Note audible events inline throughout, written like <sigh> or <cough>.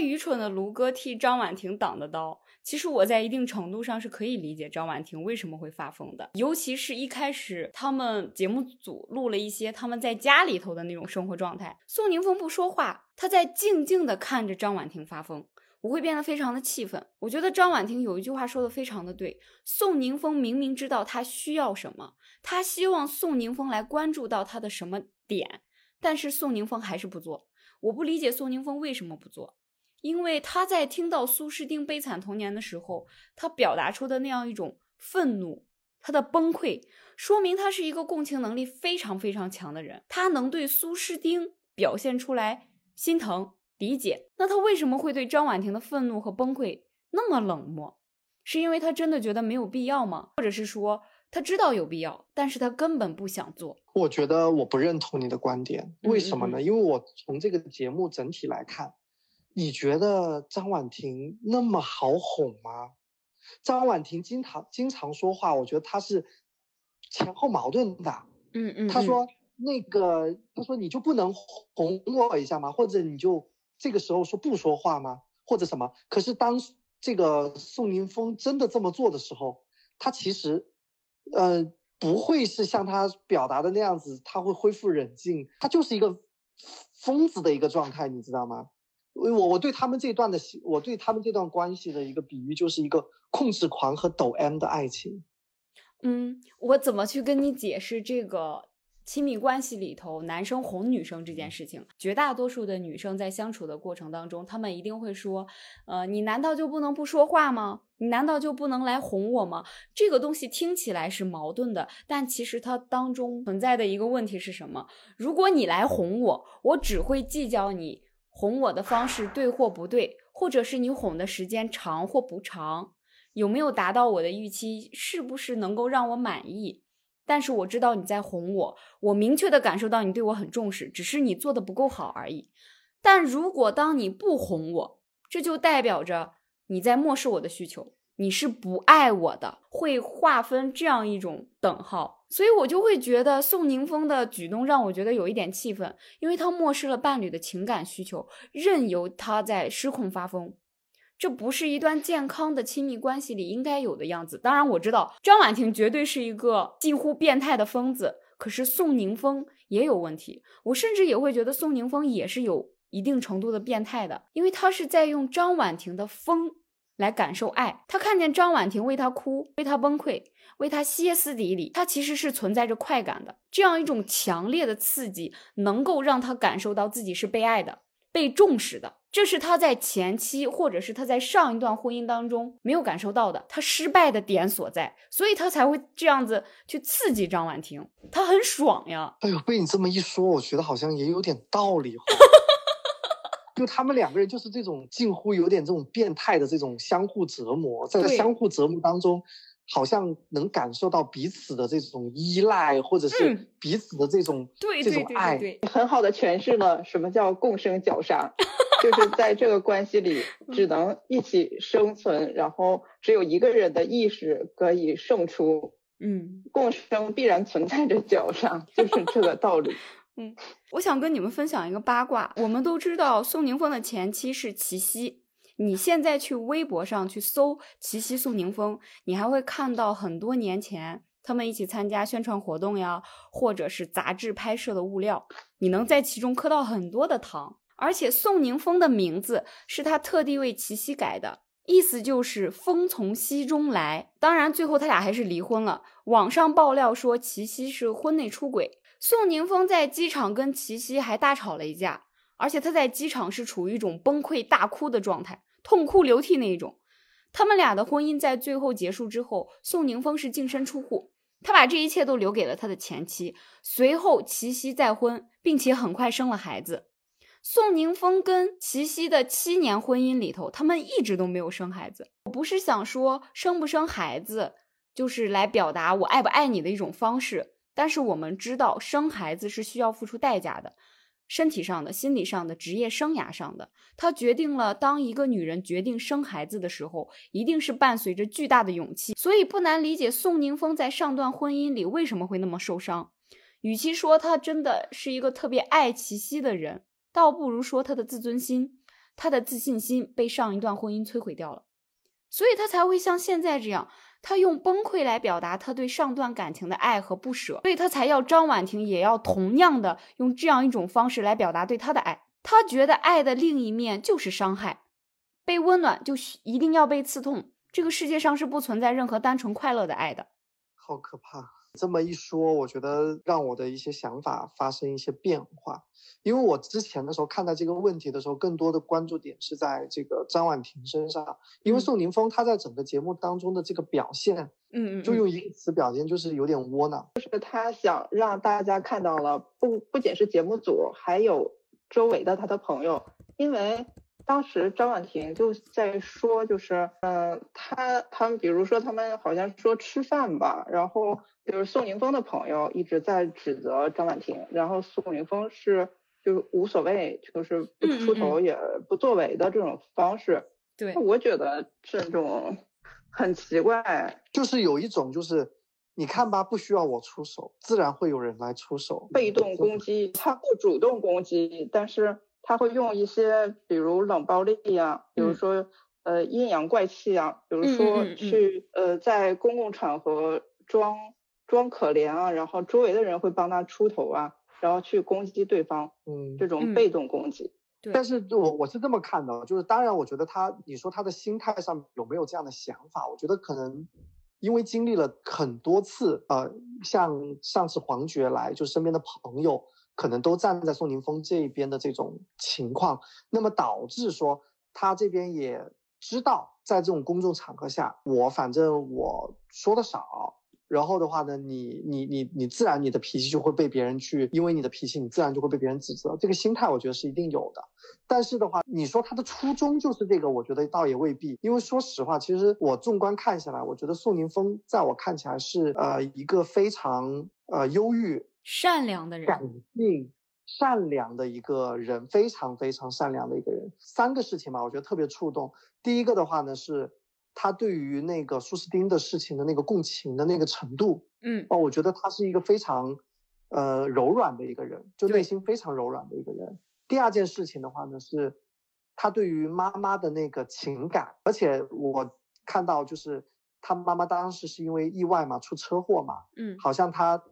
愚蠢的卢哥替张婉婷挡的刀，其实我在一定程度上是可以理解张婉婷为什么会发疯的。尤其是一开始他们节目组录了一些他们在家里头的那种生活状态，宋宁峰不说话，他在静静的看着张婉婷发疯。我会变得非常的气愤。我觉得张婉婷有一句话说的非常的对，宋宁峰明明知道他需要什么，他希望宋宁峰来关注到他的什么点，但是宋宁峰还是不做。我不理解宋宁峰为什么不做，因为他在听到苏诗丁悲惨童年的时候，他表达出的那样一种愤怒，他的崩溃，说明他是一个共情能力非常非常强的人，他能对苏诗丁表现出来心疼。理解，那他为什么会对张婉婷的愤怒和崩溃那么冷漠？是因为他真的觉得没有必要吗？或者是说他知道有必要，但是他根本不想做？我觉得我不认同你的观点，为什么呢？因为我从这个节目整体来看，你觉得张婉婷那么好哄吗？张婉婷经常经常说话，我觉得她是前后矛盾的。嗯嗯，她说那个，她说你就不能哄我一下吗？或者你就。这个时候说不说话吗？或者什么？可是当这个宋宁峰真的这么做的时候，他其实，呃，不会是像他表达的那样子，他会恢复冷静，他就是一个疯子的一个状态，你知道吗？我我对他们这段的，我对他们这段关系的一个比喻，就是一个控制狂和抖 M 的爱情。嗯，我怎么去跟你解释这个？亲密关系里头，男生哄女生这件事情，绝大多数的女生在相处的过程当中，她们一定会说：“呃，你难道就不能不说话吗？你难道就不能来哄我吗？”这个东西听起来是矛盾的，但其实它当中存在的一个问题是什么？如果你来哄我，我只会计较你哄我的方式对或不对，或者是你哄的时间长或不长，有没有达到我的预期，是不是能够让我满意？但是我知道你在哄我，我明确的感受到你对我很重视，只是你做的不够好而已。但如果当你不哄我，这就代表着你在漠视我的需求，你是不爱我的，会划分这样一种等号。所以我就会觉得宋宁峰的举动让我觉得有一点气愤，因为他漠视了伴侣的情感需求，任由他在失控发疯。这不是一段健康的亲密关系里应该有的样子。当然，我知道张婉婷绝对是一个近乎变态的疯子，可是宋宁峰也有问题。我甚至也会觉得宋宁峰也是有一定程度的变态的，因为他是在用张婉婷的疯来感受爱。他看见张婉婷为他哭，为他崩溃，为他歇斯底里，他其实是存在着快感的。这样一种强烈的刺激，能够让他感受到自己是被爱的。被重视的，这是他在前期或者是他在上一段婚姻当中没有感受到的，他失败的点所在，所以他才会这样子去刺激张婉婷，他很爽呀。哎呦，被你这么一说，我觉得好像也有点道理。就他们两个人就是这种近乎有点这种变态的这种相互折磨，在相互折磨当中。好像能感受到彼此的这种依赖，或者是彼此的这种这种爱，<laughs> 很好的诠释了什么叫共生绞杀，就是在这个关系里 <laughs> 只能一起生存，然后只有一个人的意识可以胜出。嗯，共生必然存在着绞杀，就是这个道理。<laughs> 嗯，我想跟你们分享一个八卦，我们都知道宋宁峰的前妻是齐溪。你现在去微博上去搜“齐溪宋宁峰”，你还会看到很多年前他们一起参加宣传活动呀，或者是杂志拍摄的物料，你能在其中磕到很多的糖。而且宋宁峰的名字是他特地为齐溪改的，意思就是风从溪中来。当然，最后他俩还是离婚了。网上爆料说齐溪是婚内出轨，宋宁峰在机场跟齐溪还大吵了一架，而且他在机场是处于一种崩溃大哭的状态。痛哭流涕那一种，他们俩的婚姻在最后结束之后，宋宁峰是净身出户，他把这一切都留给了他的前妻。随后齐溪再婚，并且很快生了孩子。宋宁峰跟齐溪的七年婚姻里头，他们一直都没有生孩子。我不是想说生不生孩子就是来表达我爱不爱你的一种方式，但是我们知道生孩子是需要付出代价的。身体上的、心理上的、职业生涯上的，它决定了当一个女人决定生孩子的时候，一定是伴随着巨大的勇气。所以不难理解宋宁峰在上段婚姻里为什么会那么受伤。与其说他真的是一个特别爱齐溪的人，倒不如说他的自尊心、他的自信心被上一段婚姻摧毁掉了，所以他才会像现在这样，他用崩溃来表达他对上段感情的爱和不舍，所以他才要张婉婷也要同样的用这样一种方式来表达对他的爱。他觉得爱的另一面就是伤害，被温暖就一定要被刺痛。这个世界上是不存在任何单纯快乐的爱的。好可怕！这么一说，我觉得让我的一些想法发生一些变化。因为我之前的时候看待这个问题的时候，更多的关注点是在这个张婉婷身上，因为宋宁峰他在整个节目当中的这个表现，嗯嗯，就用一个词表现，就是有点窝囊。就是他想让大家看到了，不不仅是节目组，还有周围的他的朋友，因为。当时张婉婷就在说，就是，嗯，他他们比如说他们好像说吃饭吧，然后就是宋宁峰的朋友一直在指责张婉婷，然后宋宁峰是就是无所谓，就是不出头也不作为的这种方式。对，我觉得这种很奇怪，就是有一种就是你看吧，不需要我出手，自然会有人来出手，被动攻击，他不主动攻击，但是。他会用一些，比如冷暴力呀，比如说呃阴阳怪气啊，比如说去呃在公共场合装装可怜啊，然后周围的人会帮他出头啊，然后去攻击对方，嗯，这种被动攻击。但是我我是这么看的，就是当然我觉得他，你说他的心态上有没有这样的想法？我觉得可能因为经历了很多次，呃，像上次黄觉来，就身边的朋友。可能都站在宋宁峰这一边的这种情况，那么导致说他这边也知道，在这种公众场合下，我反正我说的少，然后的话呢，你你你你自然你的脾气就会被别人去，因为你的脾气，你自然就会被别人指责，这个心态我觉得是一定有的。但是的话，你说他的初衷就是这个，我觉得倒也未必，因为说实话，其实我纵观看下来，我觉得宋宁峰在我看起来是呃一个非常呃忧郁。善良的人，感性、善良的一个人，非常非常善良的一个人。三个事情吧，我觉得特别触动。第一个的话呢，是他对于那个苏斯丁的事情的那个共情的那个程度，嗯，哦，我觉得他是一个非常，呃，柔软的一个人，就内心非常柔软的一个人。第二件事情的话呢，是他对于妈妈的那个情感，而且我看到就是他妈妈当时是因为意外嘛，出车祸嘛，嗯，好像他。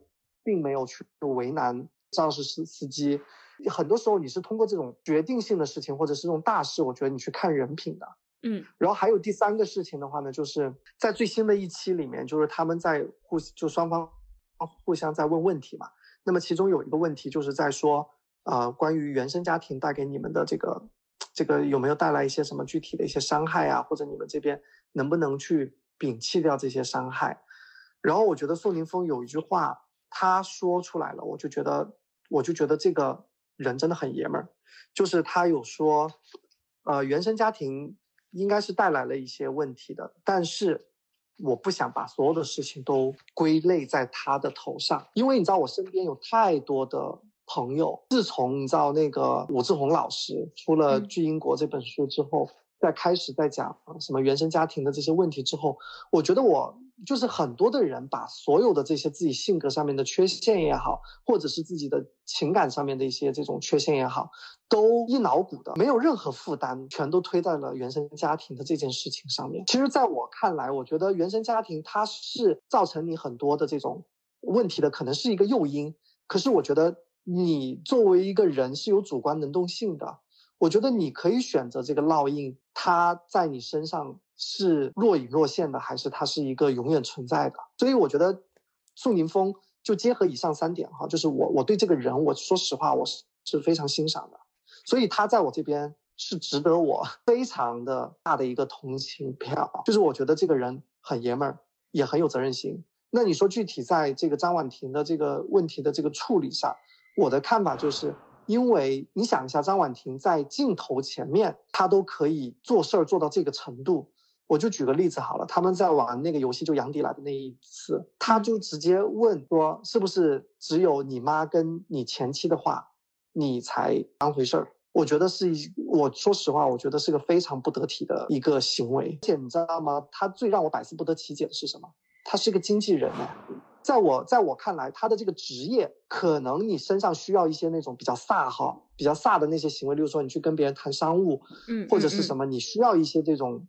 并没有去为难肇事司司机，很多时候你是通过这种决定性的事情，或者是这种大事，我觉得你去看人品的，嗯。然后还有第三个事情的话呢，就是在最新的一期里面，就是他们在互就双方互相在问问题嘛。那么其中有一个问题就是在说，呃，关于原生家庭带给你们的这个这个有没有带来一些什么具体的一些伤害啊，或者你们这边能不能去摒弃掉这些伤害？然后我觉得宋宁峰有一句话。他说出来了，我就觉得，我就觉得这个人真的很爷们儿。就是他有说，呃，原生家庭应该是带来了一些问题的，但是我不想把所有的事情都归类在他的头上，因为你知道，我身边有太多的朋友，自从你知道那个武志红老师出了《巨婴国》这本书之后，在开始在讲什么原生家庭的这些问题之后，我觉得我。就是很多的人把所有的这些自己性格上面的缺陷也好，或者是自己的情感上面的一些这种缺陷也好，都一脑补的，没有任何负担，全都推在了原生家庭的这件事情上面。其实，在我看来，我觉得原生家庭它是造成你很多的这种问题的，可能是一个诱因。可是，我觉得你作为一个人是有主观能动性的，我觉得你可以选择这个烙印，它在你身上。是若隐若现的，还是它是一个永远存在的？所以我觉得宋宁峰就结合以上三点哈，就是我我对这个人，我说实话，我是是非常欣赏的，所以他在我这边是值得我 <laughs> 非常的大的一个同情票。就是我觉得这个人很爷们儿，也很有责任心。那你说具体在这个张婉婷的这个问题的这个处理上，我的看法就是。因为你想一下，张婉婷在镜头前面，她都可以做事儿做到这个程度。我就举个例子好了，他们在玩那个游戏，就杨迪来的那一次，他就直接问说：“是不是只有你妈跟你前妻的话，你才当回事儿？”我觉得是一，我说实话，我觉得是个非常不得体的一个行为。而且你知道吗？他最让我百思不得其解的是什么？他是个经纪人哎。在我在我看来，他的这个职业可能你身上需要一些那种比较飒哈、比较飒的那些行为，例如说你去跟别人谈商务，嗯，或者是？什么，你需要一些这种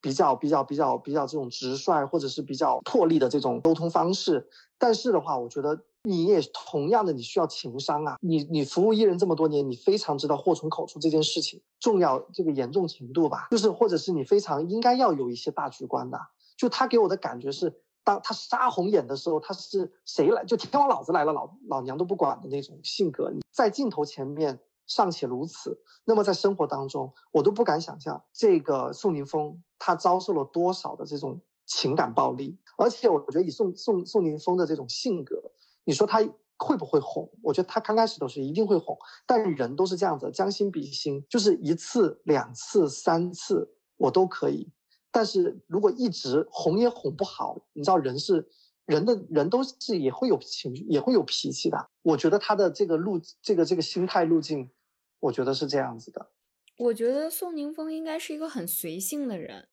比较比较比较比较这种直率或者是比较魄力的这种沟通方式。但是的话，我觉得你也同样的，你需要情商啊。你你服务艺人这么多年，你非常知道祸从口出这件事情重要这个严重程度吧？就是或者是你非常应该要有一些大局观的。就他给我的感觉是，当他杀红眼的时候，他是谁来就天王老子来了，老老娘都不管的那种性格。在镜头前面尚且如此，那么在生活当中，我都不敢想象这个宋宁峰他遭受了多少的这种情感暴力。而且我觉得以宋宋宋宁峰的这种性格，你说他会不会哄？我觉得他刚开始都是一定会哄，但人都是这样子，将心比心，就是一次、两次、三次我都可以。但是如果一直哄也哄不好，你知道人是人的人都是也会有情绪，也会有脾气的。我觉得他的这个路，这个这个心态路径，我觉得是这样子的。我觉得宋宁峰应该是一个很随性的人，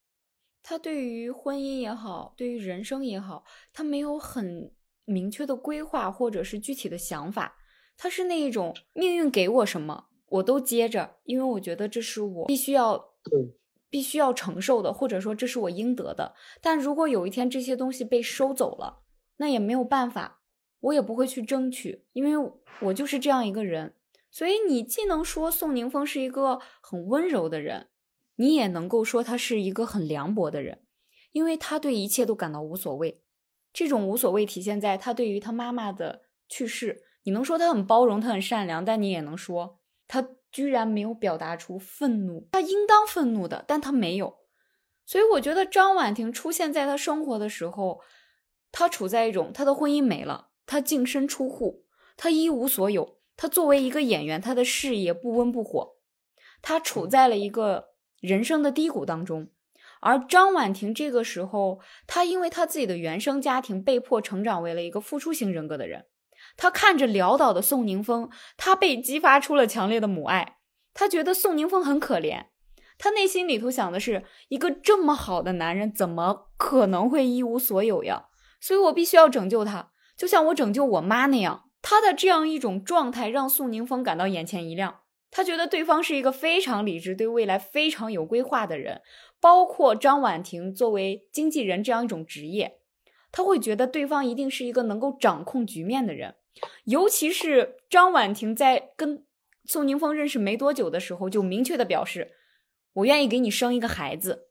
他对于婚姻也好，对于人生也好，他没有很明确的规划或者是具体的想法，他是那一种命运给我什么我都接着，因为我觉得这是我必须要对必须要承受的，或者说这是我应得的。但如果有一天这些东西被收走了，那也没有办法，我也不会去争取，因为我就是这样一个人。所以你既能说宋宁峰是一个很温柔的人，你也能够说他是一个很凉薄的人，因为他对一切都感到无所谓。这种无所谓体现在他对于他妈妈的去世，你能说他很包容，他很善良，但你也能说他居然没有表达出愤怒。他应当愤怒的，但他没有。所以我觉得张婉婷出现在他生活的时候，他处在一种他的婚姻没了，他净身出户，他一无所有。他作为一个演员，他的事业不温不火，他处在了一个人生的低谷当中。而张婉婷这个时候，她因为她自己的原生家庭，被迫成长为了一个付出型人格的人。她看着潦倒的宋宁峰，她被激发出了强烈的母爱。她觉得宋宁峰很可怜，她内心里头想的是，一个这么好的男人，怎么可能会一无所有呀？所以我必须要拯救他，就像我拯救我妈那样。他的这样一种状态让宋宁峰感到眼前一亮，他觉得对方是一个非常理智、对未来非常有规划的人，包括张婉婷作为经纪人这样一种职业，他会觉得对方一定是一个能够掌控局面的人。尤其是张婉婷在跟宋宁峰认识没多久的时候，就明确的表示，我愿意给你生一个孩子。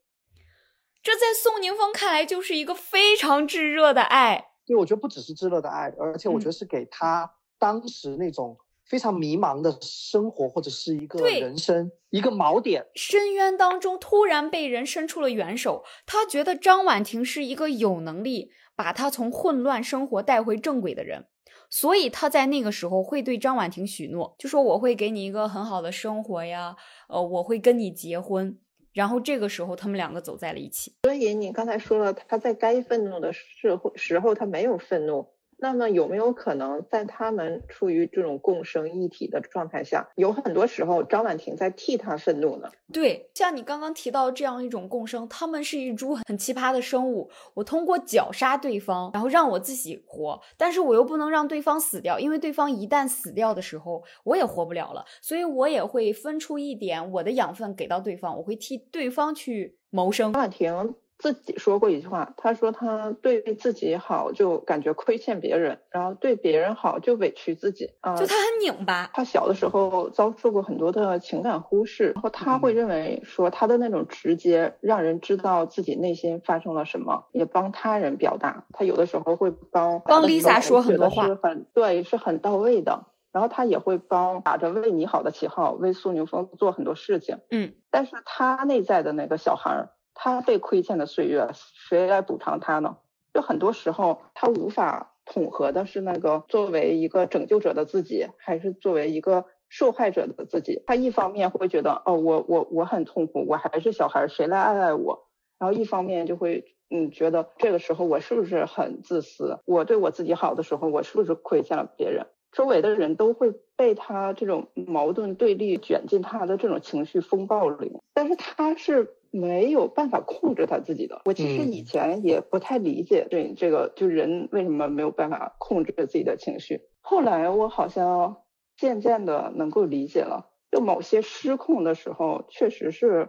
这在宋宁峰看来就是一个非常炙热的爱。对，我觉得不只是炙热的爱，而且我觉得是给他当时那种非常迷茫的生活，或者是一个人生一个锚点。深渊当中突然被人伸出了援手，他觉得张婉婷是一个有能力把他从混乱生活带回正轨的人，所以他在那个时候会对张婉婷许诺，就说我会给你一个很好的生活呀，呃，我会跟你结婚。然后这个时候，他们两个走在了一起。所以你刚才说了，他在该愤怒的时候时候他没有愤怒，那么有没有可能在他们处于这种共生一体的状态下，有很多时候张婉婷在替他愤怒呢？对，像你刚刚提到这样一种共生，他们是一株很奇葩的生物。我通过绞杀对方，然后让我自己活，但是我又不能让对方死掉，因为对方一旦死掉的时候，我也活不了了。所以我也会分出一点我的养分给到对方，我会替对方去谋生。张婉婷自己说过一句话，他说他对自己好就感觉亏欠别人，然后对别人好就委屈自己啊。就他很拧巴，他小的时候遭受过很多的情感忽视，然后他会认为说他的那种直接让人知道自己内心发生了什么，也帮他人表达。他有的时候会帮帮 Lisa 说很多话，是很对，是很到位的。然后他也会帮打着为你好的旗号为苏宁峰做很多事情。嗯，但是他内在的那个小孩儿，他被亏欠的岁月，谁来补偿他呢？就很多时候他无法统合的是那个作为一个拯救者的自己，还是作为一个受害者的自己。他一方面会觉得，哦，我我我很痛苦，我还是小孩，谁来爱爱我？然后一方面就会，嗯，觉得这个时候我是不是很自私？我对我自己好的时候，我是不是亏欠了别人？周围的人都会被他这种矛盾对立卷进他的这种情绪风暴里，但是他是没有办法控制他自己的。我其实以前也不太理解对这个，就人为什么没有办法控制自己的情绪。后来我好像渐渐的能够理解了，就某些失控的时候，确实是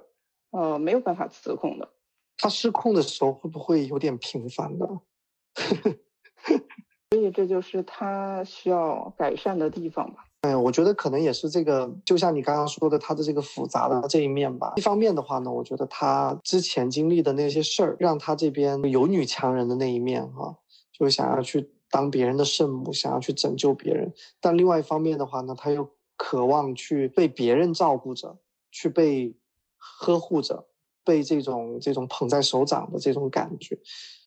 呃没有办法自控的。他失控的时候会不会有点频繁的？<laughs> 所以这就是他需要改善的地方吧。哎，我觉得可能也是这个，就像你刚刚说的，他的这个复杂的这一面吧。一方面的话呢，我觉得他之前经历的那些事儿，让他这边有女强人的那一面哈，就想要去当别人的圣母，想要去拯救别人。但另外一方面的话呢，他又渴望去被别人照顾着，去被呵护着，被这种这种捧在手掌的这种感觉。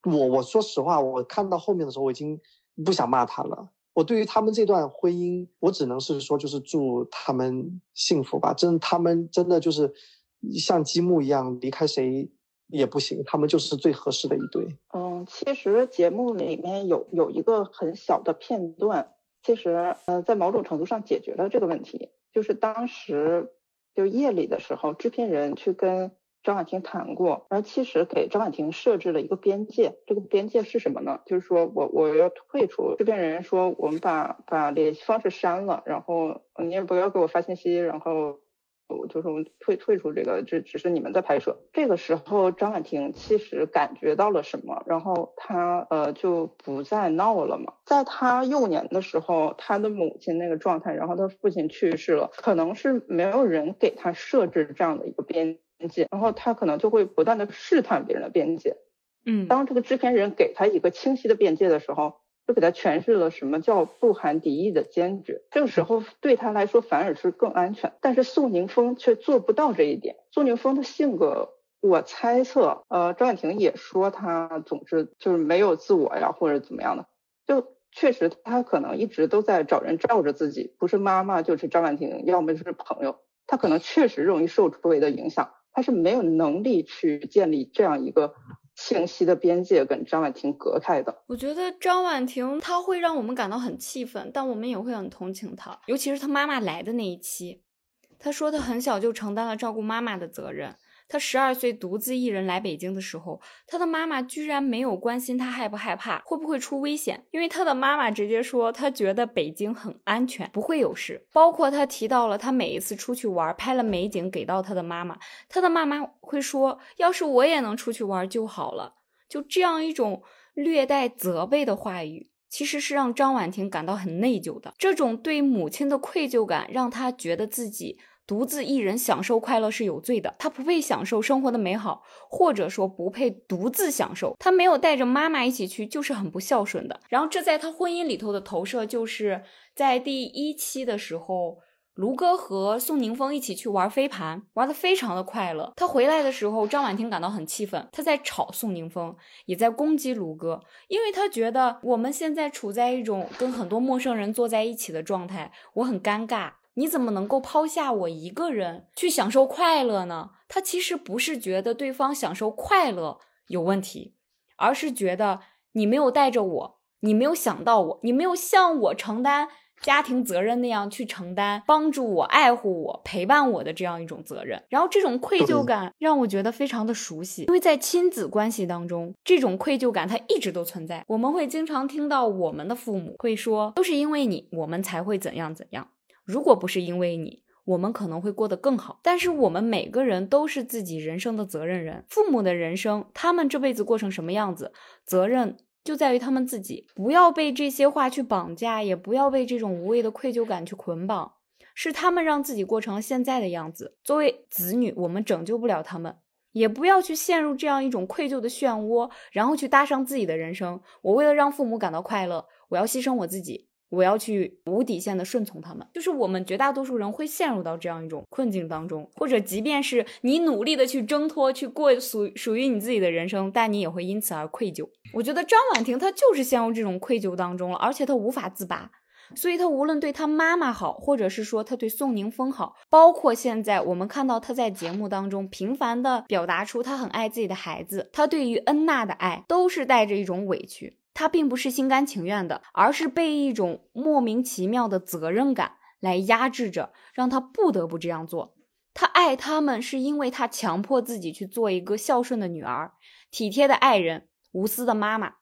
我我说实话，我看到后面的时候，我已经不想骂他了。我对于他们这段婚姻，我只能是说，就是祝他们幸福吧。真，他们真的就是像积木一样，离开谁也不行。他们就是最合适的一对。嗯，其实节目里面有有一个很小的片段，其实呃，在某种程度上解决了这个问题。就是当时就夜里的时候，制片人去跟。张婉婷谈过，而其实给张婉婷设置了一个边界，这个边界是什么呢？就是说我我要退出，制片人说我们把把联系方式删了，然后你也不要给我发信息，然后我就是我们退退出这个，这只是你们在拍摄。这个时候张婉婷其实感觉到了什么，然后她呃就不再闹了嘛。在她幼年的时候，她的母亲那个状态，然后她父亲去世了，可能是没有人给她设置这样的一个边。边界，然后他可能就会不断的试探别人的边界。嗯，当这个制片人给他一个清晰的边界的时候，就给他诠释了什么叫不含敌意的坚决。这个时候对他来说反而是更安全。但是宋宁峰却做不到这一点。宋宁峰的性格，我猜测，呃，张婉婷也说他总是就是没有自我呀，或者怎么样的。就确实他可能一直都在找人罩着自己，不是妈妈就是张婉婷，要么就是朋友。他可能确实容易受周围的影响。他是没有能力去建立这样一个信息的边界，跟张婉婷隔开的。我觉得张婉婷她会让我们感到很气愤，但我们也会很同情她，尤其是她妈妈来的那一期，她说她很小就承担了照顾妈妈的责任。他十二岁独自一人来北京的时候，他的妈妈居然没有关心他害不害怕，会不会出危险。因为他的妈妈直接说，他觉得北京很安全，不会有事。包括他提到了他每一次出去玩，拍了美景给到他的妈妈，他的妈妈会说，要是我也能出去玩就好了。就这样一种略带责备的话语，其实是让张婉婷感到很内疚的。这种对母亲的愧疚感，让她觉得自己。独自一人享受快乐是有罪的，他不配享受生活的美好，或者说不配独自享受。他没有带着妈妈一起去，就是很不孝顺的。然后这在他婚姻里头的投射，就是在第一期的时候，卢哥和宋宁峰一起去玩飞盘，玩的非常的快乐。他回来的时候，张婉婷感到很气愤，他在吵宋宁峰，也在攻击卢哥，因为他觉得我们现在处在一种跟很多陌生人坐在一起的状态，我很尴尬。你怎么能够抛下我一个人去享受快乐呢？他其实不是觉得对方享受快乐有问题，而是觉得你没有带着我，你没有想到我，你没有像我承担家庭责任那样去承担帮助我、爱护我、陪伴我的这样一种责任。然后这种愧疚感让我觉得非常的熟悉，因为在亲子关系当中，这种愧疚感它一直都存在。我们会经常听到我们的父母会说，都是因为你，我们才会怎样怎样。如果不是因为你，我们可能会过得更好。但是我们每个人都是自己人生的责任人，父母的人生，他们这辈子过成什么样子，责任就在于他们自己。不要被这些话去绑架，也不要被这种无谓的愧疚感去捆绑，是他们让自己过成了现在的样子。作为子女，我们拯救不了他们，也不要去陷入这样一种愧疚的漩涡，然后去搭上自己的人生。我为了让父母感到快乐，我要牺牲我自己。我要去无底线的顺从他们，就是我们绝大多数人会陷入到这样一种困境当中，或者即便是你努力的去挣脱，去过属属于你自己的人生，但你也会因此而愧疚。我觉得张婉婷她就是陷入这种愧疚当中了，而且她无法自拔，所以她无论对她妈妈好，或者是说她对宋宁峰好，包括现在我们看到她在节目当中频繁的表达出她很爱自己的孩子，她对于恩娜的爱都是带着一种委屈。他并不是心甘情愿的，而是被一种莫名其妙的责任感来压制着，让他不得不这样做。他爱他们是因为他强迫自己去做一个孝顺的女儿、体贴的爱人、无私的妈妈，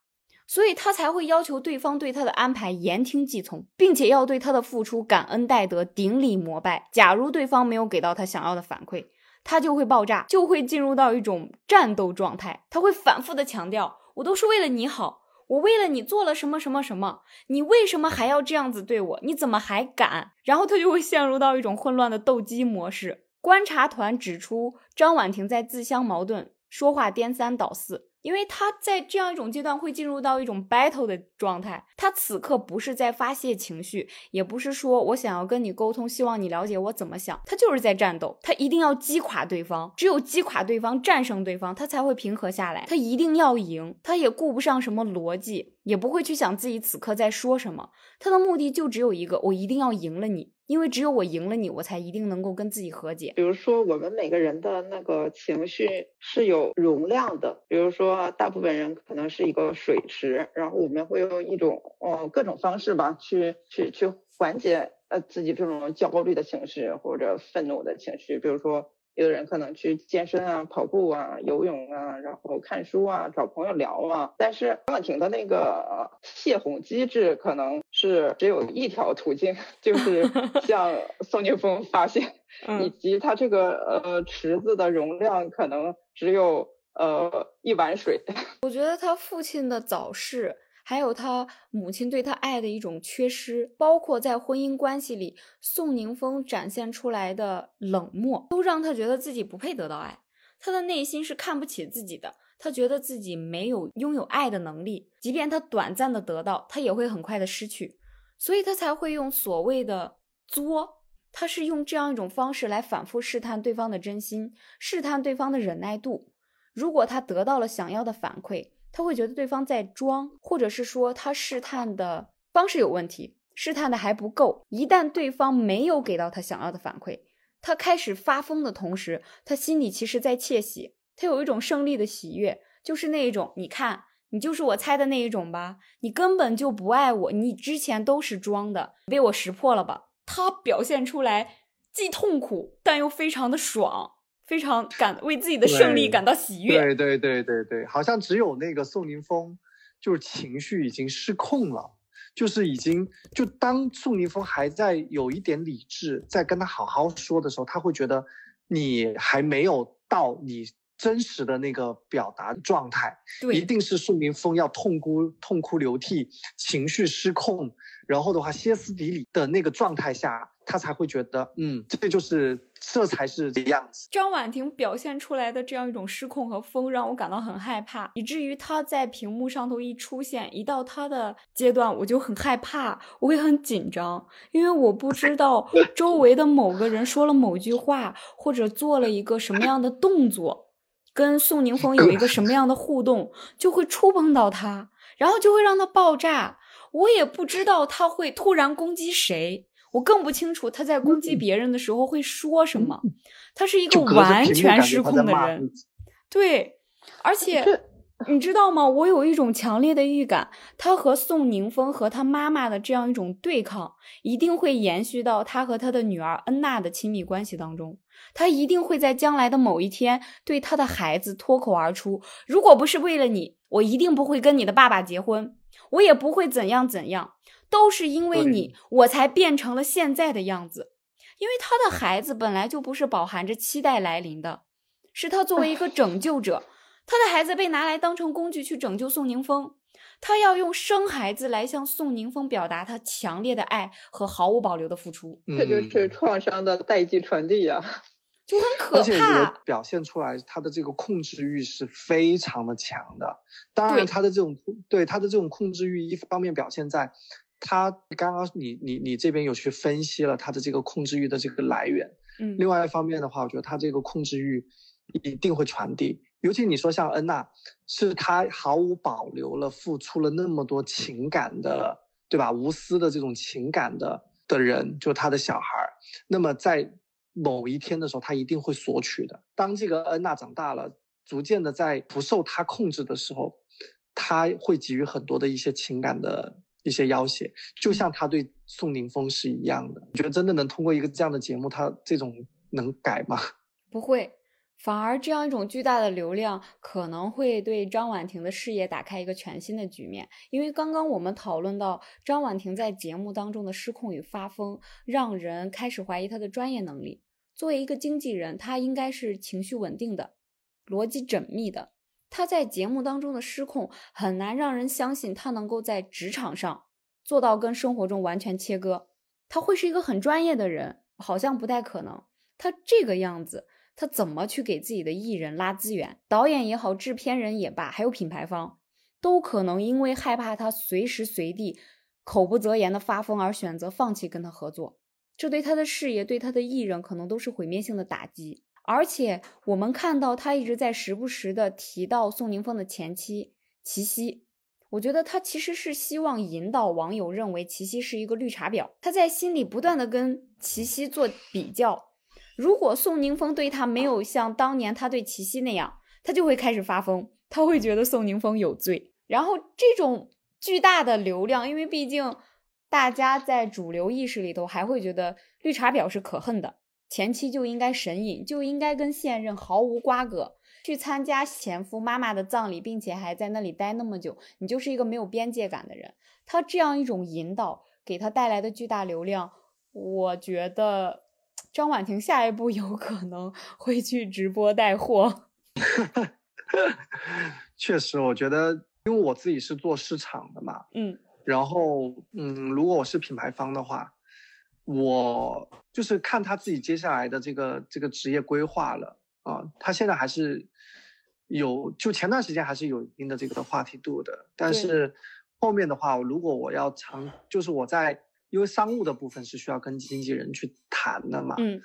所以他才会要求对方对他的安排言听计从，并且要对他的付出感恩戴德、顶礼膜拜。假如对方没有给到他想要的反馈，他就会爆炸，就会进入到一种战斗状态。他会反复的强调：“我都是为了你好。”我为了你做了什么什么什么，你为什么还要这样子对我？你怎么还敢？然后他就会陷入到一种混乱的斗鸡模式。观察团指出，张婉婷在自相矛盾，说话颠三倒四。因为他在这样一种阶段会进入到一种 battle 的状态，他此刻不是在发泄情绪，也不是说我想要跟你沟通，希望你了解我怎么想，他就是在战斗，他一定要击垮对方，只有击垮对方，战胜对方，他才会平和下来，他一定要赢，他也顾不上什么逻辑，也不会去想自己此刻在说什么，他的目的就只有一个，我一定要赢了你。因为只有我赢了你，我才一定能够跟自己和解。比如说，我们每个人的那个情绪是有容量的。比如说，大部分人可能是一个水池，然后我们会用一种哦各种方式吧，去去去缓解呃自己这种焦虑的情绪或者愤怒的情绪。比如说。有的人可能去健身啊、跑步啊、游泳啊，然后看书啊、找朋友聊啊。但是张婉婷的那个泄洪机制可能是只有一条途径，就 <laughs> 是向宋宁峰发泄，<laughs> 以及他这个呃池子的容量可能只有呃一碗水。<laughs> 我觉得他父亲的早逝。还有他母亲对他爱的一种缺失，包括在婚姻关系里，宋宁峰展现出来的冷漠，都让他觉得自己不配得到爱。他的内心是看不起自己的，他觉得自己没有拥有爱的能力，即便他短暂的得到，他也会很快的失去，所以他才会用所谓的作，他是用这样一种方式来反复试探对方的真心，试探对方的忍耐度。如果他得到了想要的反馈。他会觉得对方在装，或者是说他试探的方式有问题，试探的还不够。一旦对方没有给到他想要的反馈，他开始发疯的同时，他心里其实在窃喜，他有一种胜利的喜悦，就是那一种，你看，你就是我猜的那一种吧，你根本就不爱我，你之前都是装的，被我识破了吧？他表现出来既痛苦，但又非常的爽。非常感为自己的胜利感到喜悦。对对对对对，好像只有那个宋宁峰，就是情绪已经失控了，就是已经就当宋宁峰还在有一点理智，在跟他好好说的时候，他会觉得你还没有到你真实的那个表达状态，对一定是宋宁峰要痛哭痛哭流涕，情绪失控，然后的话歇斯底里的那个状态下。他才会觉得，嗯，这就是，这才是这样子。张婉婷表现出来的这样一种失控和疯，让我感到很害怕，以至于她在屏幕上头一出现，一到她的阶段，我就很害怕，我会很紧张，因为我不知道 <laughs> 周围的某个人说了某句话，或者做了一个什么样的动作，跟宋宁峰有一个什么样的互动，就会触碰到他，然后就会让他爆炸。我也不知道他会突然攻击谁。我更不清楚他在攻击别人的时候会说什么。他是一个完全失控的人，对，而且你知道吗？我有一种强烈的预感，他和宋宁峰和他妈妈的这样一种对抗，一定会延续到他和他的女儿恩娜的亲密关系当中。他一定会在将来的某一天对他的孩子脱口而出：“如果不是为了你，我一定不会跟你的爸爸结婚，我也不会怎样怎样。”都是因为你，我才变成了现在的样子。因为他的孩子本来就不是饱含着期待来临的，是他作为一个拯救者，他的孩子被拿来当成工具去拯救宋宁峰，他要用生孩子来向宋宁峰表达他强烈的爱和毫无保留的付出。这就是创伤的代际传递呀，<laughs> 就很可怕。表现出来他的这个控制欲是非常的强的。当然，他的这种对他的这种控制欲，一方面表现在。他刚刚你你你这边有去分析了他的这个控制欲的这个来源，嗯，另外一方面的话，我觉得他这个控制欲一定会传递，尤其你说像恩娜，是他毫无保留了付出了那么多情感的，对吧？无私的这种情感的的人，就他的小孩儿，那么在某一天的时候，他一定会索取的。当这个恩娜长大了，逐渐的在不受他控制的时候，他会给予很多的一些情感的。一些要挟，就像他对宋宁峰是一样的。你觉得真的能通过一个这样的节目，他这种能改吗？<laughs> 不会，反而这样一种巨大的流量可能会对张婉婷的事业打开一个全新的局面。因为刚刚我们讨论到张婉婷在节目当中的失控与发疯，让人开始怀疑她的专业能力。作为一个经纪人，她应该是情绪稳定的，逻辑缜密的。他在节目当中的失控，很难让人相信他能够在职场上做到跟生活中完全切割。他会是一个很专业的人，好像不太可能。他这个样子。他怎么去给自己的艺人拉资源？导演也好，制片人也罢，还有品牌方，都可能因为害怕他随时随地口不择言的发疯而选择放弃跟他合作。这对他的事业，对他的艺人，可能都是毁灭性的打击。而且我们看到他一直在时不时的提到宋宁峰的前妻齐溪，我觉得他其实是希望引导网友认为齐溪是一个绿茶婊，他在心里不断的跟齐溪做比较。如果宋宁峰对他没有像当年他对齐溪那样，他就会开始发疯，他会觉得宋宁峰有罪。然后这种巨大的流量，因为毕竟大家在主流意识里头还会觉得绿茶婊是可恨的，前妻就应该神隐，就应该跟现任毫无瓜葛，去参加前夫妈妈的葬礼，并且还在那里待那么久，你就是一个没有边界感的人。他这样一种引导给他带来的巨大流量，我觉得。张婉婷下一步有可能会去直播带货。<laughs> 确实，我觉得，因为我自己是做市场的嘛，嗯，然后，嗯，如果我是品牌方的话，我就是看他自己接下来的这个这个职业规划了啊。他现在还是有，就前段时间还是有一定的这个话题度的，但是后面的话，如果我要长，就是我在。因为商务的部分是需要跟经纪人去谈的嘛，嗯，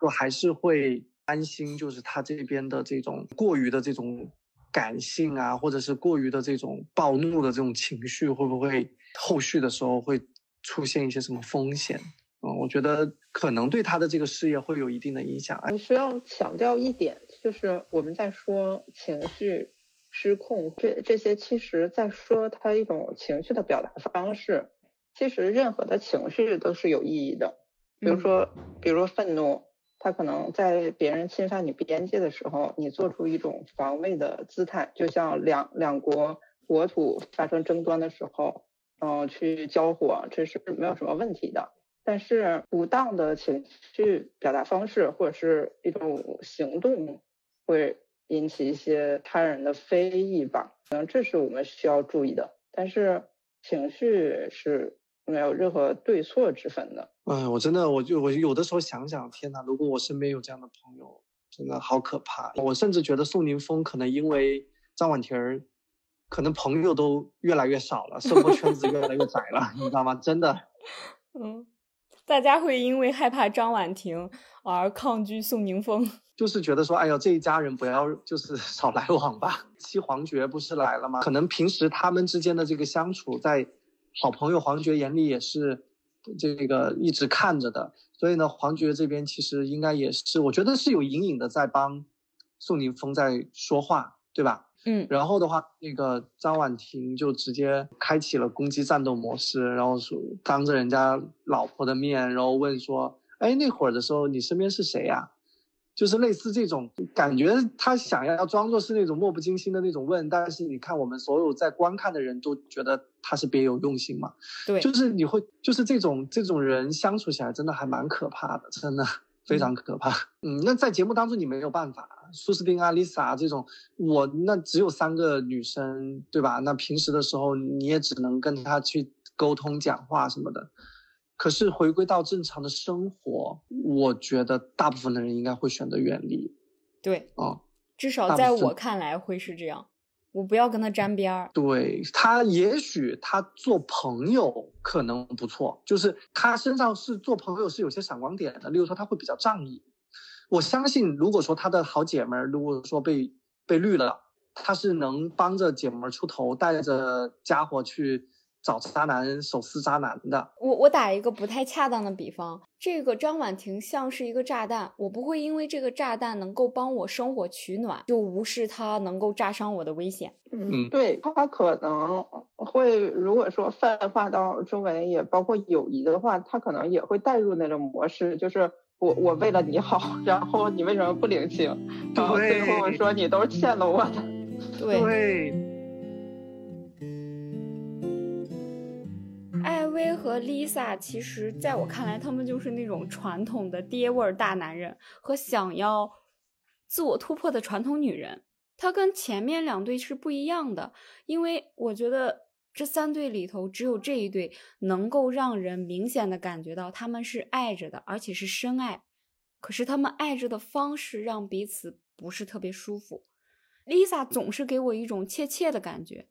我还是会担心，就是他这边的这种过于的这种感性啊，或者是过于的这种暴怒的这种情绪，会不会后续的时候会出现一些什么风险？嗯，我觉得可能对他的这个事业会有一定的影响。我需要强调一点，就是我们在说情绪失控，这这些其实在说他一种情绪的表达方式。其实任何的情绪都是有意义的，比如说，比如说愤怒，他可能在别人侵犯你边界的时候，你做出一种防卫的姿态，就像两两国国土发生争端的时候，嗯，去交火，这是没有什么问题的。但是不当的情绪表达方式或者是一种行动，会引起一些他人的非议吧，可能这是我们需要注意的。但是情绪是。没有任何对错之分的。哎，我真的，我就我有的时候想想，天哪！如果我身边有这样的朋友，真的好可怕。我甚至觉得宋宁峰可能因为张婉婷儿，可能朋友都越来越少了，生活圈子越来越窄了，<laughs> 你知道吗？真的。<laughs> 嗯，大家会因为害怕张婉婷而抗拒宋宁峰，就是觉得说，哎呦，这一家人不要，就是 <laughs> 少来往吧。七皇爵不是来了吗？可能平时他们之间的这个相处，在。好朋友黄觉眼里也是这个一直看着的，所以呢，黄觉这边其实应该也是，我觉得是有隐隐的在帮宋宁峰在说话，对吧？嗯。然后的话，那个张婉婷就直接开启了攻击战斗模式，然后说当着人家老婆的面，然后问说：“哎，那会儿的时候你身边是谁呀？”就是类似这种感觉，他想要装作是那种漠不经心的那种问，但是你看我们所有在观看的人都觉得他是别有用心嘛。对，就是你会，就是这种这种人相处起来真的还蛮可怕的，真的非常可怕。嗯，那在节目当中你没有办法，苏斯丁啊、Lisa 这种，我那只有三个女生，对吧？那平时的时候你也只能跟她去沟通、讲话什么的。可是回归到正常的生活，我觉得大部分的人应该会选择远离。对，啊，至少在我看来会是这样。我不要跟他沾边儿。对他，也许他做朋友可能不错，就是他身上是做朋友是有些闪光点的。例如说他会比较仗义。我相信，如果说他的好姐们儿如果说被被绿了，他是能帮着姐们儿出头，带着家伙去。找渣男手撕渣男的，我我打一个不太恰当的比方，这个张婉婷像是一个炸弹，我不会因为这个炸弹能够帮我生火取暖，就无视它能够炸伤我的危险。嗯，对他可能会，如果说泛化到周围，也包括友谊的话，他可能也会带入那种模式，就是我我为了你好，然后你为什么不领情？然后最后我说你都是欠了我的。对。艾薇和 Lisa，其实在我看来，他们就是那种传统的爹味儿大男人和想要自我突破的传统女人。他跟前面两对是不一样的，因为我觉得这三对里头只有这一对能够让人明显的感觉到他们是爱着的，而且是深爱。可是他们爱着的方式让彼此不是特别舒服。Lisa 总是给我一种怯怯的感觉，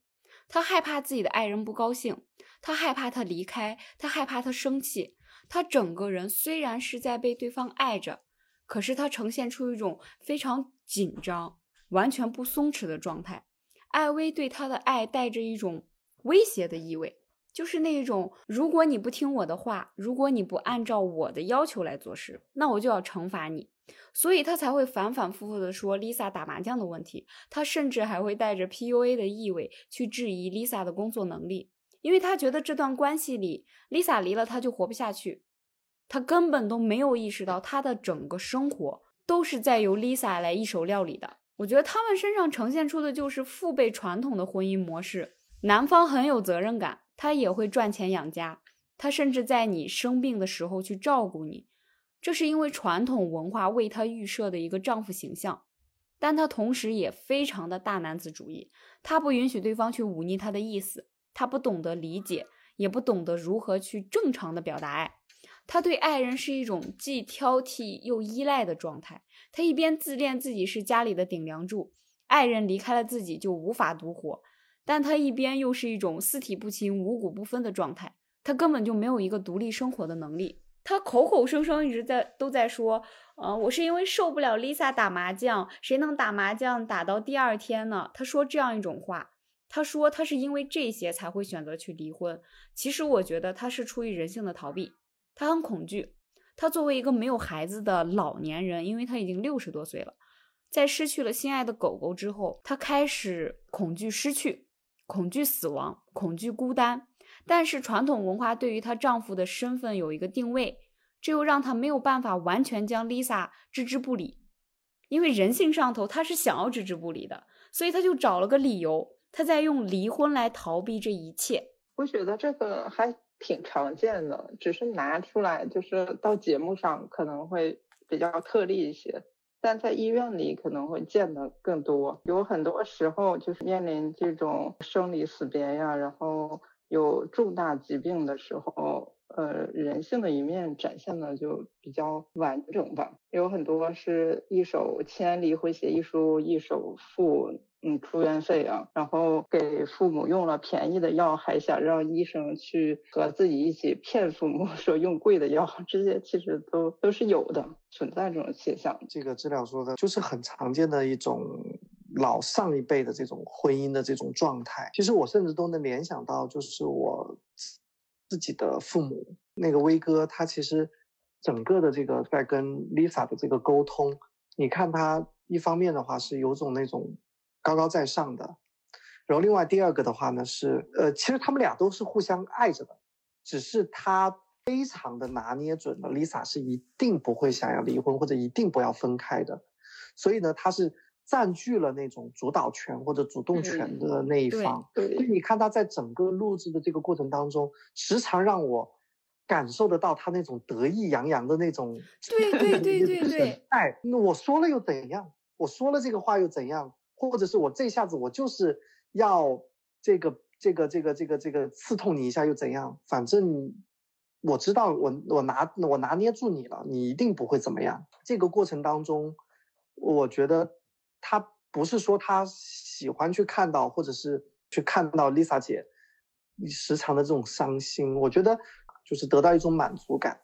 他害怕自己的爱人不高兴，他害怕他离开，他害怕他生气。他整个人虽然是在被对方爱着，可是他呈现出一种非常紧张。完全不松弛的状态，艾薇对他的爱带着一种威胁的意味，就是那一种如果你不听我的话，如果你不按照我的要求来做事，那我就要惩罚你。所以他才会反反复复的说 Lisa 打麻将的问题，他甚至还会带着 PUA 的意味去质疑 Lisa 的工作能力，因为他觉得这段关系里 Lisa 离了他就活不下去，他根本都没有意识到他的整个生活都是在由 Lisa 来一手料理的。我觉得他们身上呈现出的就是父辈传统的婚姻模式，男方很有责任感，他也会赚钱养家，他甚至在你生病的时候去照顾你，这是因为传统文化为他预设的一个丈夫形象。但他同时也非常的大男子主义，他不允许对方去忤逆他的意思，他不懂得理解，也不懂得如何去正常的表达爱。他对爱人是一种既挑剔又依赖的状态。他一边自恋自己是家里的顶梁柱，爱人离开了自己就无法独活，但他一边又是一种四体不勤、五谷不分的状态。他根本就没有一个独立生活的能力。他口口声声一直在都在说：“呃，我是因为受不了 Lisa 打麻将，谁能打麻将打到第二天呢？”他说这样一种话。他说他是因为这些才会选择去离婚。其实我觉得他是出于人性的逃避。他很恐惧，他作为一个没有孩子的老年人，因为他已经六十多岁了，在失去了心爱的狗狗之后，他开始恐惧失去，恐惧死亡，恐惧孤单。但是传统文化对于她丈夫的身份有一个定位，这又让她没有办法完全将 Lisa 置之不理，因为人性上头她是想要置之不理的，所以她就找了个理由，她在用离婚来逃避这一切。我觉得这个还。挺常见的，只是拿出来就是到节目上可能会比较特例一些，但在医院里可能会见的更多。有很多时候就是面临这种生离死别呀，然后有重大疾病的时候，呃，人性的一面展现的就比较完整吧。有很多是一手签离婚协议书，一手付。嗯，住院费啊，然后给父母用了便宜的药，还想让医生去和自己一起骗父母说用贵的药，这些其实都都是有的，存在这种现象。这个资料说的就是很常见的一种老上一辈的这种婚姻的这种状态。其实我甚至都能联想到，就是我自己的父母那个威哥，他其实整个的这个在跟 Lisa 的这个沟通，你看他一方面的话是有种那种。高高在上的，然后另外第二个的话呢是，呃，其实他们俩都是互相爱着的，只是他非常的拿捏准了，Lisa 是一定不会想要离婚或者一定不要分开的，所以呢，他是占据了那种主导权或者主动权的那一方。对，所以你看他在整个录制的这个过程当中，时常让我感受得到他那种得意洋洋的那种。对对对对对。哎，<laughs> 那我说了又怎样？我说了这个话又怎样？或者是我这下子我就是要这个这个这个这个这个刺痛你一下又怎样？反正我知道我我拿我拿捏住你了，你一定不会怎么样。这个过程当中，我觉得他不是说他喜欢去看到或者是去看到 Lisa 姐时常的这种伤心，我觉得就是得到一种满足感，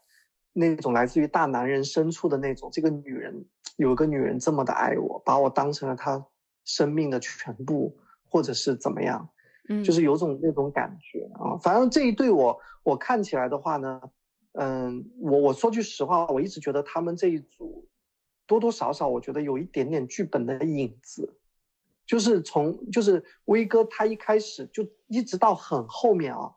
那种来自于大男人深处的那种，这个女人有个女人这么的爱我，把我当成了她。生命的全部，或者是怎么样，嗯，就是有种那种感觉啊。反正这一对我我看起来的话呢，嗯，我我说句实话，我一直觉得他们这一组多多少少，我觉得有一点点剧本的影子，就是从就是威哥他一开始就一直到很后面啊，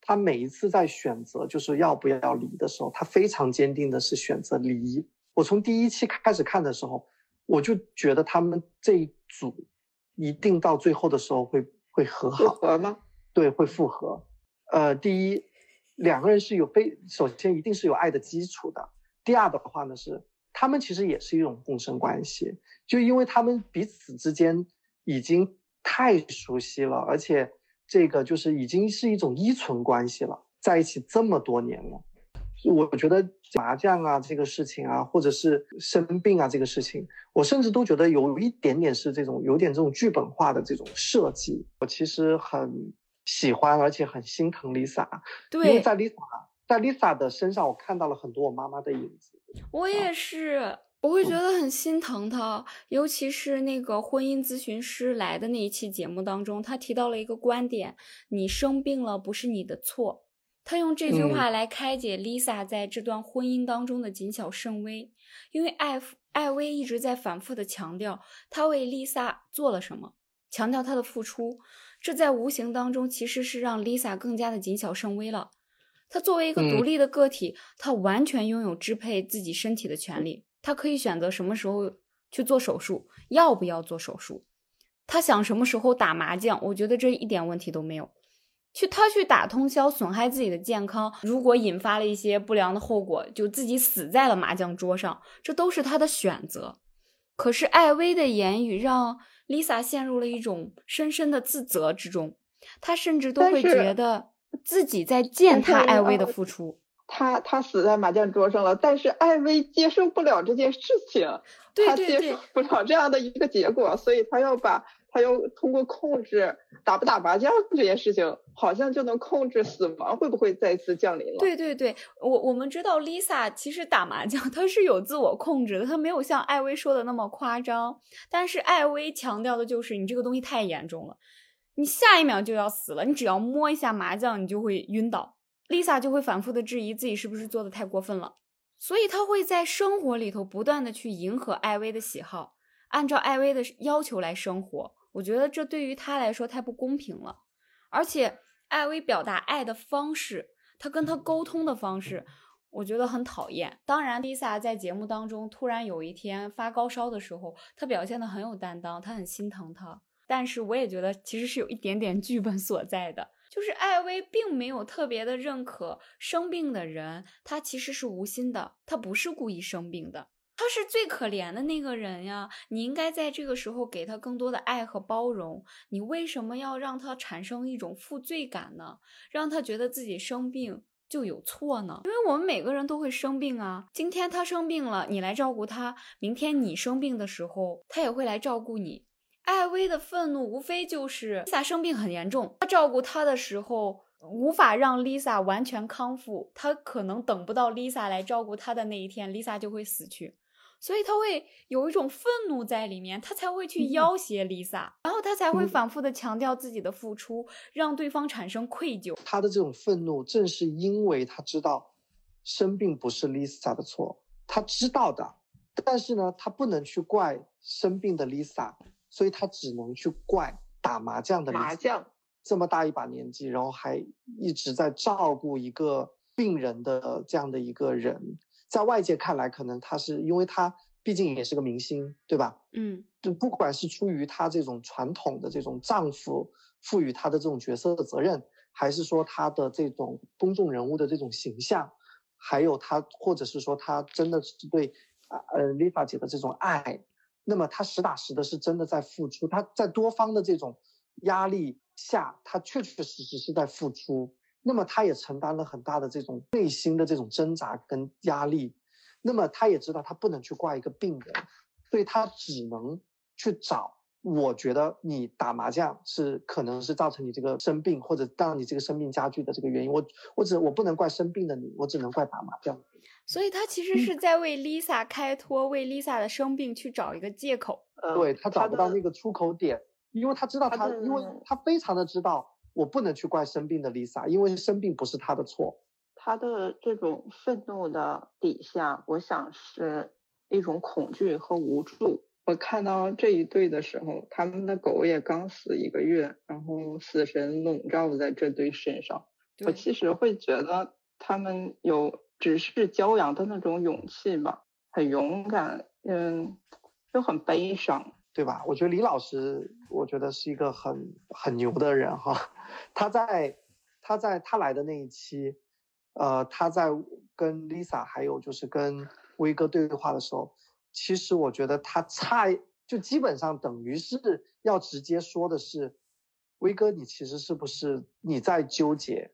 他每一次在选择就是要不要离的时候，他非常坚定的是选择离。我从第一期开始看的时候，我就觉得他们这一组一定到最后的时候会会和好。复合吗？对，会复合。呃，第一，两个人是有非首先一定是有爱的基础的。第二的话呢是，他们其实也是一种共生关系，就因为他们彼此之间已经太熟悉了，而且这个就是已经是一种依存关系了，在一起这么多年了。我觉得麻将啊这个事情啊，或者是生病啊这个事情，我甚至都觉得有一点点是这种有点这种剧本化的这种设计。我其实很喜欢，而且很心疼 Lisa，对，因为在 Lisa 在 Lisa 的身上，我看到了很多我妈妈的影子。我也是，我会觉得很心疼她，尤其是那个婚姻咨询师来的那一期节目当中，他提到了一个观点：你生病了不是你的错。他用这句话来开解 Lisa 在这段婚姻当中的谨小慎微，因为艾艾薇一直在反复的强调他为 Lisa 做了什么，强调他的付出，这在无形当中其实是让 Lisa 更加的谨小慎微了。他作为一个独立的个体，他完全拥有支配自己身体的权利，他可以选择什么时候去做手术，要不要做手术，他想什么时候打麻将，我觉得这一点问题都没有。去他去打通宵，损害自己的健康，如果引发了一些不良的后果，就自己死在了麻将桌上，这都是他的选择。可是艾薇的言语让 Lisa 陷入了一种深深的自责之中，她甚至都会觉得自己在践踏艾薇的付出。他他死在麻将桌上了，但是艾薇接受不了这件事情，他接受不了这样的一个结果，所以他要把。他又通过控制打不打麻将这件事情，好像就能控制死亡会不会再次降临了？对对对，我我们知道 Lisa 其实打麻将她是有自我控制的，她没有像艾薇说的那么夸张。但是艾薇强调的就是你这个东西太严重了，你下一秒就要死了，你只要摸一下麻将你就会晕倒。Lisa 就会反复的质疑自己是不是做的太过分了，所以她会在生活里头不断的去迎合艾薇的喜好，按照艾薇的要求来生活。我觉得这对于他来说太不公平了，而且艾薇表达爱的方式，他跟他沟通的方式，我觉得很讨厌。当然，Lisa 在节目当中突然有一天发高烧的时候，他表现的很有担当，他很心疼他。但是我也觉得其实是有一点点剧本所在的，就是艾薇并没有特别的认可生病的人，他其实是无心的，他不是故意生病的。他是最可怜的那个人呀，你应该在这个时候给他更多的爱和包容。你为什么要让他产生一种负罪感呢？让他觉得自己生病就有错呢？因为我们每个人都会生病啊。今天他生病了，你来照顾他；明天你生病的时候，他也会来照顾你。艾薇的愤怒无非就是 Lisa 生病很严重，他照顾他的时候无法让 Lisa 完全康复，他可能等不到 Lisa 来照顾他的那一天，Lisa 就会死去。所以他会有一种愤怒在里面，他才会去要挟 Lisa，然后他才会反复的强调自己的付出，让对方产生愧疚。他的这种愤怒，正是因为他知道生病不是 Lisa 的错，他知道的，但是呢，他不能去怪生病的 Lisa，所以他只能去怪打麻将的麻将这么大一把年纪，然后还一直在照顾一个病人的这样的一个人。在外界看来，可能他是因为他毕竟也是个明星，对吧？嗯，就不管是出于他这种传统的这种丈夫赋予他的这种角色的责任，还是说他的这种公众人物的这种形象，还有他，或者是说他真的是对呃呃丽萨姐的这种爱，那么他实打实的是真的在付出，他在多方的这种压力下，他确确实实是在付出。那么他也承担了很大的这种内心的这种挣扎跟压力，那么他也知道他不能去怪一个病人，所以他只能去找。我觉得你打麻将是可能是造成你这个生病或者让你这个生病加剧的这个原因。我我只我不能怪生病的你，我只能怪打麻将。所以他其实是在为 Lisa 开脱，为 Lisa 的生病去找一个借口。对他找不到那个出口点，因为他知道他，因为他非常的知道。我不能去怪生病的 Lisa，因为生病不是她的错。她的这种愤怒的底下，我想是一种恐惧和无助。我看到这一对的时候，他们的狗也刚死一个月，然后死神笼罩在这对身上，我其实会觉得他们有直视骄阳的那种勇气吧，很勇敢，嗯，又很悲伤，对吧？我觉得李老师，我觉得是一个很很牛的人哈。他在他在他来的那一期，呃，他在跟 Lisa 还有就是跟威哥对话的时候，其实我觉得他差就基本上等于是要直接说的是，威哥，你其实是不是你在纠结？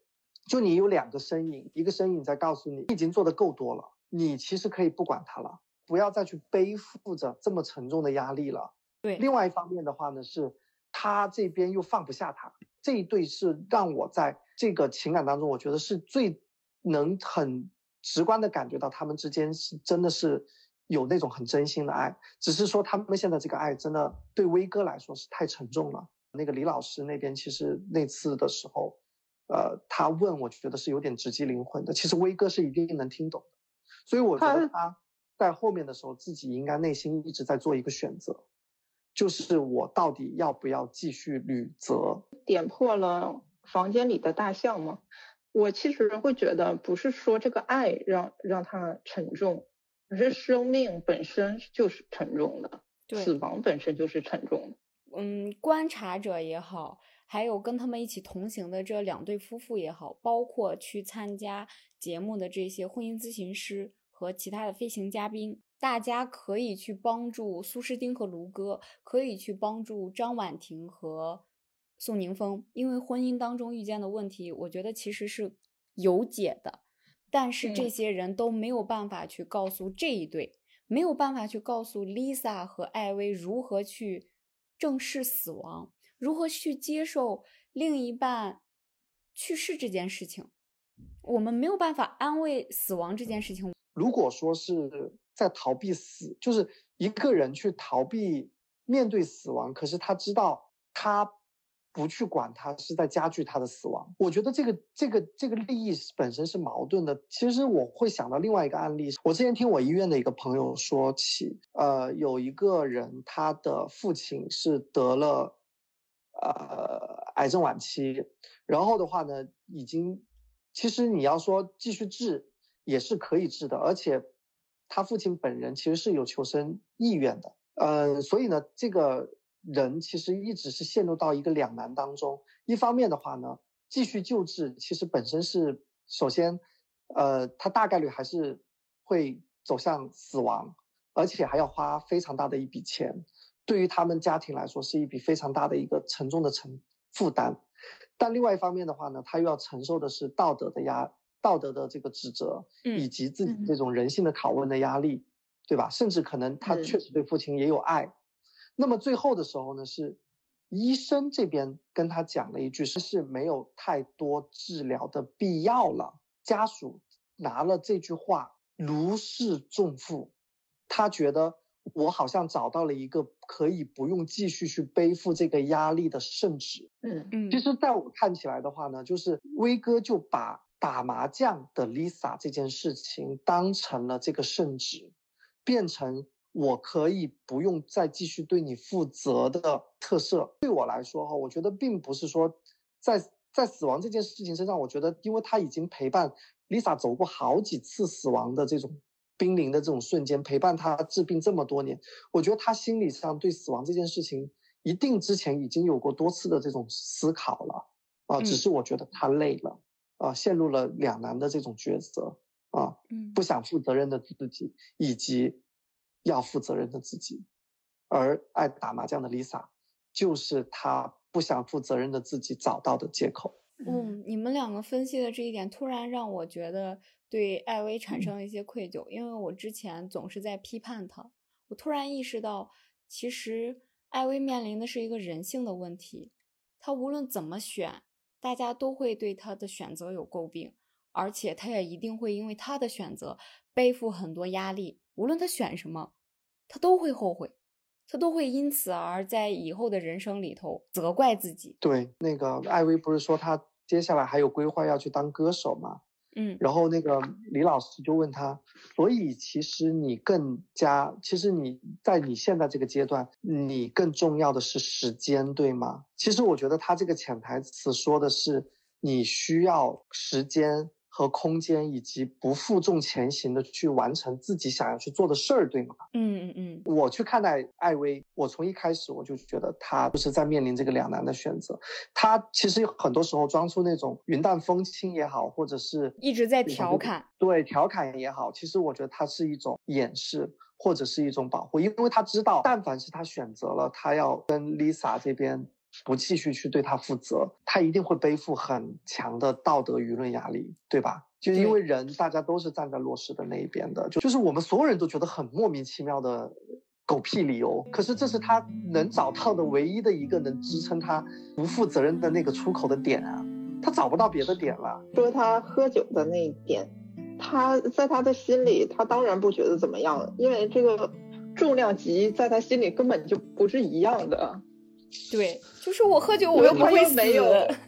就你有两个身影，一个身影在告诉你，你已经做的够多了，你其实可以不管他了，不要再去背负着这么沉重的压力了。对，另外一方面的话呢，是他这边又放不下他，这一对是让我在这个情感当中，我觉得是最能很直观的感觉到他们之间是真的是有那种很真心的爱，只是说他们现在这个爱真的对威哥来说是太沉重了。那个李老师那边其实那次的时候。呃，他问，我觉得是有点直击灵魂的。其实威哥是一定能听懂的，所以我觉得他在后面的时候，自己应该内心一直在做一个选择，就是我到底要不要继续履责？点破了房间里的大象吗？我其实会觉得，不是说这个爱让让他沉重，而是生命本身就是沉重的，死亡本身就是沉重的。嗯，观察者也好。还有跟他们一起同行的这两对夫妇也好，包括去参加节目的这些婚姻咨询师和其他的飞行嘉宾，大家可以去帮助苏诗丁和卢哥，可以去帮助张婉婷和宋宁峰，因为婚姻当中遇见的问题，我觉得其实是有解的，但是这些人都没有办法去告诉这一对，没有办法去告诉 Lisa 和艾薇如何去正视死亡。如何去接受另一半去世这件事情？我们没有办法安慰死亡这件事情。如果说是在逃避死，就是一个人去逃避面对死亡，可是他知道他不去管，他是在加剧他的死亡。我觉得这个这个这个利益本身是矛盾的。其实我会想到另外一个案例，我之前听我医院的一个朋友说起，呃，有一个人他的父亲是得了。呃，癌症晚期，然后的话呢，已经，其实你要说继续治也是可以治的，而且他父亲本人其实是有求生意愿的，呃，所以呢，这个人其实一直是陷入到一个两难当中。一方面的话呢，继续救治其实本身是首先，呃，他大概率还是会走向死亡，而且还要花非常大的一笔钱。对于他们家庭来说，是一笔非常大的一个沉重的承负担，但另外一方面的话呢，他又要承受的是道德的压、道德的这个指责，以及自己这种人性的拷问的压力，对吧？甚至可能他确实对父亲也有爱。那么最后的时候呢，是医生这边跟他讲了一句，是是没有太多治疗的必要了。家属拿了这句话如释重负，他觉得。我好像找到了一个可以不用继续去背负这个压力的圣旨。嗯嗯，其实在我看起来的话呢，就是威哥就把打麻将的 Lisa 这件事情当成了这个圣旨，变成我可以不用再继续对你负责的特色。对我来说哈，我觉得并不是说在在死亡这件事情身上，我觉得因为他已经陪伴 Lisa 走过好几次死亡的这种。濒临的这种瞬间，陪伴他治病这么多年，我觉得他心理上对死亡这件事情，一定之前已经有过多次的这种思考了啊。只是我觉得他累了啊，陷入了两难的这种抉择啊，不想负责任的自己，以及要负责任的自己。而爱打麻将的 Lisa，就是她不想负责任的自己找到的借口。嗯，你们两个分析的这一点，突然让我觉得。对艾薇产生了一些愧疚，因为我之前总是在批判她。我突然意识到，其实艾薇面临的是一个人性的问题。她无论怎么选，大家都会对她的选择有诟病，而且她也一定会因为她的选择背负很多压力。无论她选什么，她都会后悔，他都会因此而在以后的人生里头责怪自己。对，那个艾薇不是说她接下来还有规划要去当歌手吗？嗯，然后那个李老师就问他，所以其实你更加，其实你在你现在这个阶段，你更重要的是时间，对吗？其实我觉得他这个潜台词说的是，你需要时间。和空间，以及不负重前行的去完成自己想要去做的事儿，对吗？嗯嗯嗯。我去看待艾薇，我从一开始我就觉得她就是在面临这个两难的选择。她其实有很多时候装出那种云淡风轻也好，或者是一直在调侃，对调侃也好，其实我觉得它是一种掩饰，或者是一种保护，因为她知道，但凡是他选择了，他要跟 Lisa 这边。不继续去对他负责，他一定会背负很强的道德舆论压力，对吧？就因为人，大家都是站在弱势的那一边的，就就是我们所有人都觉得很莫名其妙的狗屁理由，可是这是他能找到的唯一的一个能支撑他不负责任的那个出口的点啊，他找不到别的点了。说他喝酒的那一点，他在他的心里，他当然不觉得怎么样，因为这个重量级在他心里根本就不是一样的。对，就是我喝酒，我又不会死。<laughs>